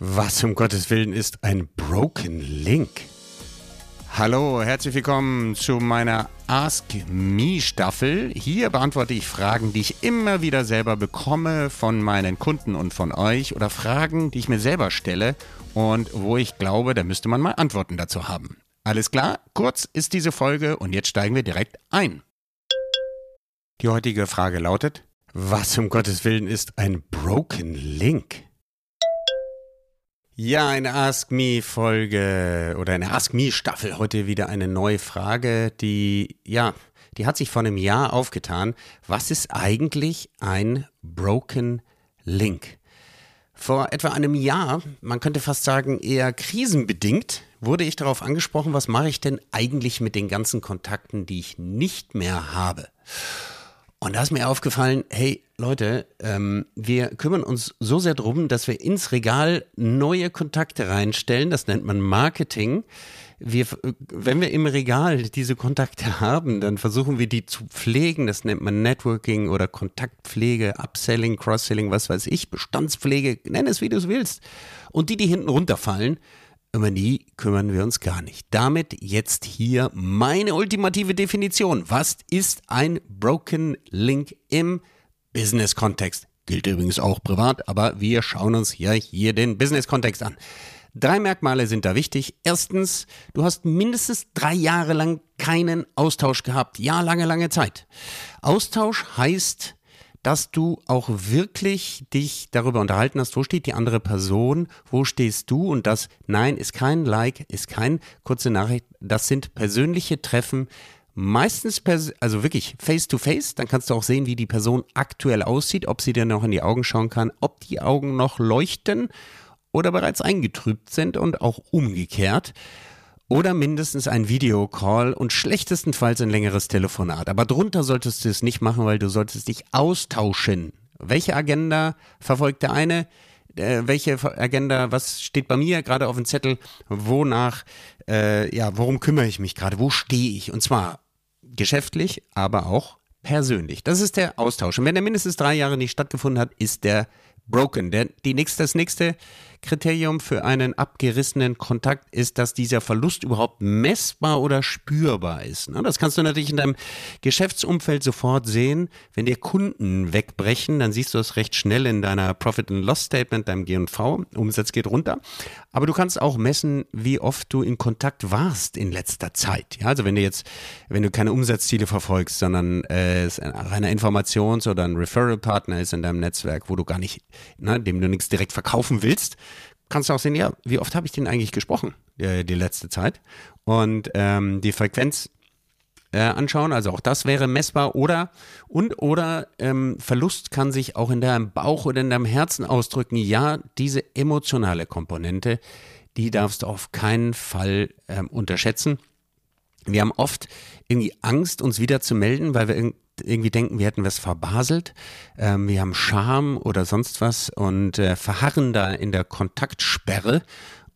Was um Gottes Willen ist ein Broken Link? Hallo, herzlich willkommen zu meiner Ask Me Staffel. Hier beantworte ich Fragen, die ich immer wieder selber bekomme von meinen Kunden und von euch oder Fragen, die ich mir selber stelle und wo ich glaube, da müsste man mal Antworten dazu haben. Alles klar? Kurz ist diese Folge und jetzt steigen wir direkt ein. Die heutige Frage lautet, was um Gottes Willen ist ein Broken Link? Ja, eine Ask Me Folge oder eine Ask Me Staffel. Heute wieder eine neue Frage, die, ja, die hat sich vor einem Jahr aufgetan. Was ist eigentlich ein Broken Link? Vor etwa einem Jahr, man könnte fast sagen eher krisenbedingt, wurde ich darauf angesprochen, was mache ich denn eigentlich mit den ganzen Kontakten, die ich nicht mehr habe? Und da ist mir aufgefallen, hey Leute, ähm, wir kümmern uns so sehr drum, dass wir ins Regal neue Kontakte reinstellen. Das nennt man Marketing. Wir, wenn wir im Regal diese Kontakte haben, dann versuchen wir die zu pflegen. Das nennt man Networking oder Kontaktpflege, Upselling, Cross-Selling, was weiß ich, Bestandspflege, nenn es wie du es willst. Und die, die hinten runterfallen, über die kümmern wir uns gar nicht. Damit jetzt hier meine ultimative Definition. Was ist ein Broken Link im Business-Kontext? Gilt übrigens auch privat, aber wir schauen uns ja hier den Business-Kontext an. Drei Merkmale sind da wichtig. Erstens, du hast mindestens drei Jahre lang keinen Austausch gehabt. Ja, lange, lange Zeit. Austausch heißt, dass du auch wirklich dich darüber unterhalten hast, wo steht die andere Person, wo stehst du und das, nein, ist kein Like, ist kein kurze Nachricht, das sind persönliche Treffen, meistens, also wirklich face to face, dann kannst du auch sehen, wie die Person aktuell aussieht, ob sie dir noch in die Augen schauen kann, ob die Augen noch leuchten oder bereits eingetrübt sind und auch umgekehrt oder mindestens ein Videocall und schlechtestenfalls ein längeres Telefonat. Aber drunter solltest du es nicht machen, weil du solltest dich austauschen. Welche Agenda verfolgt der eine? Äh, welche Agenda, was steht bei mir gerade auf dem Zettel? Wonach, äh, ja, worum kümmere ich mich gerade? Wo stehe ich? Und zwar geschäftlich, aber auch persönlich. Das ist der Austausch. Und wenn der mindestens drei Jahre nicht stattgefunden hat, ist der broken. Der, die nächste, das nächste Kriterium für einen abgerissenen Kontakt ist, dass dieser Verlust überhaupt messbar oder spürbar ist. Ne? Das kannst du natürlich in deinem Geschäftsumfeld sofort sehen. Wenn dir Kunden wegbrechen, dann siehst du das recht schnell in deiner Profit and Loss Statement, deinem G&V. Umsatz geht runter. Aber du kannst auch messen, wie oft du in Kontakt warst in letzter Zeit. Ja, also wenn du jetzt, wenn du keine Umsatzziele verfolgst, sondern äh, es ein reiner Informations- oder ein Referral-Partner ist in deinem Netzwerk, wo du gar nicht, ne, dem du nichts direkt verkaufen willst, kannst du auch sehen, ja, wie oft habe ich den eigentlich gesprochen, die, die letzte Zeit. Und ähm, die Frequenz äh, anschauen, also auch das wäre messbar oder und oder ähm, Verlust kann sich auch in deinem Bauch oder in deinem Herzen ausdrücken. Ja, diese emotionale Komponente, die darfst du auf keinen Fall ähm, unterschätzen. Wir haben oft irgendwie Angst, uns wieder zu melden, weil wir irgendwie denken, wir hätten was verbaselt. Ähm, wir haben Scham oder sonst was und äh, verharren da in der Kontaktsperre.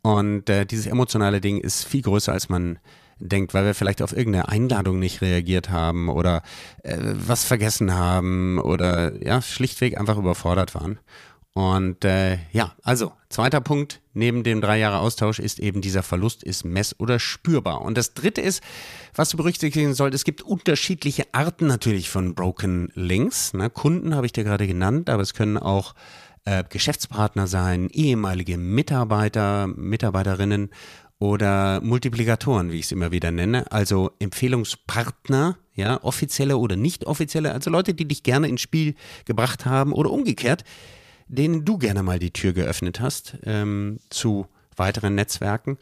Und äh, dieses emotionale Ding ist viel größer, als man denkt, weil wir vielleicht auf irgendeine Einladung nicht reagiert haben oder äh, was vergessen haben oder ja, schlichtweg einfach überfordert waren. Und äh, ja, also zweiter Punkt neben dem drei Jahre Austausch ist eben dieser Verlust ist mess- oder spürbar. Und das dritte ist, was du berücksichtigen solltest, es gibt unterschiedliche Arten natürlich von Broken Links. Ne? Kunden habe ich dir gerade genannt, aber es können auch äh, Geschäftspartner sein, ehemalige Mitarbeiter, Mitarbeiterinnen oder Multiplikatoren, wie ich es immer wieder nenne, also Empfehlungspartner, ja, offizielle oder nicht offizielle, also Leute, die dich gerne ins Spiel gebracht haben oder umgekehrt denen du gerne mal die Tür geöffnet hast ähm, zu weiteren Netzwerken.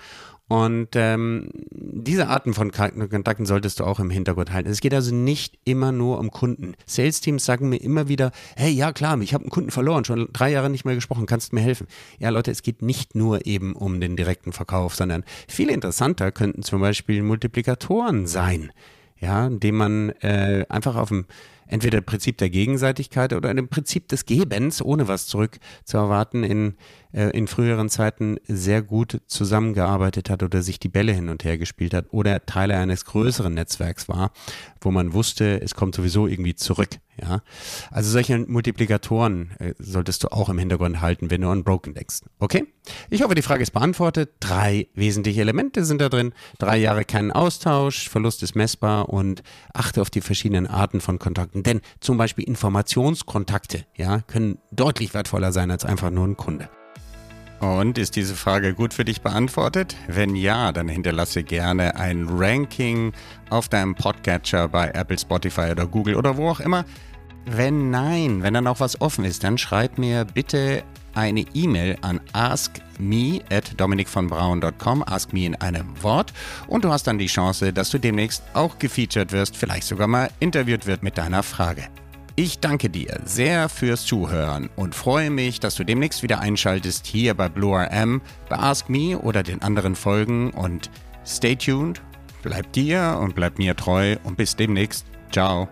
Und ähm, diese Arten von Kontakten solltest du auch im Hintergrund halten. Es geht also nicht immer nur um Kunden. Sales-Teams sagen mir immer wieder, hey, ja klar, ich habe einen Kunden verloren, schon drei Jahre nicht mehr gesprochen, kannst du mir helfen? Ja, Leute, es geht nicht nur eben um den direkten Verkauf, sondern viel interessanter könnten zum Beispiel Multiplikatoren sein, ja, indem man äh, einfach auf dem entweder Prinzip der Gegenseitigkeit oder dem Prinzip des Gebens, ohne was zurück zu erwarten, in, äh, in früheren Zeiten sehr gut zusammengearbeitet hat oder sich die Bälle hin und her gespielt hat oder Teile eines größeren Netzwerks war, wo man wusste, es kommt sowieso irgendwie zurück. Ja, also solche Multiplikatoren äh, solltest du auch im Hintergrund halten, wenn du an Broken denkst. Okay? Ich hoffe, die Frage ist beantwortet. Drei wesentliche Elemente sind da drin. Drei Jahre keinen Austausch, Verlust ist messbar und achte auf die verschiedenen Arten von Kontakten. Denn zum Beispiel Informationskontakte, ja, können deutlich wertvoller sein als einfach nur ein Kunde. Und ist diese Frage gut für dich beantwortet? Wenn ja, dann hinterlasse gerne ein Ranking auf deinem Podcatcher bei Apple, Spotify oder Google oder wo auch immer. Wenn nein, wenn dann auch was offen ist, dann schreib mir bitte eine E-Mail an askme at dominikvonbraun.com, ask me in einem Wort und du hast dann die Chance, dass du demnächst auch gefeatured wirst, vielleicht sogar mal interviewt wird mit deiner Frage. Ich danke dir sehr fürs Zuhören und freue mich, dass du demnächst wieder einschaltest hier bei Blue RM, bei Ask Me oder den anderen Folgen und stay tuned, bleib dir und bleib mir treu und bis demnächst. Ciao.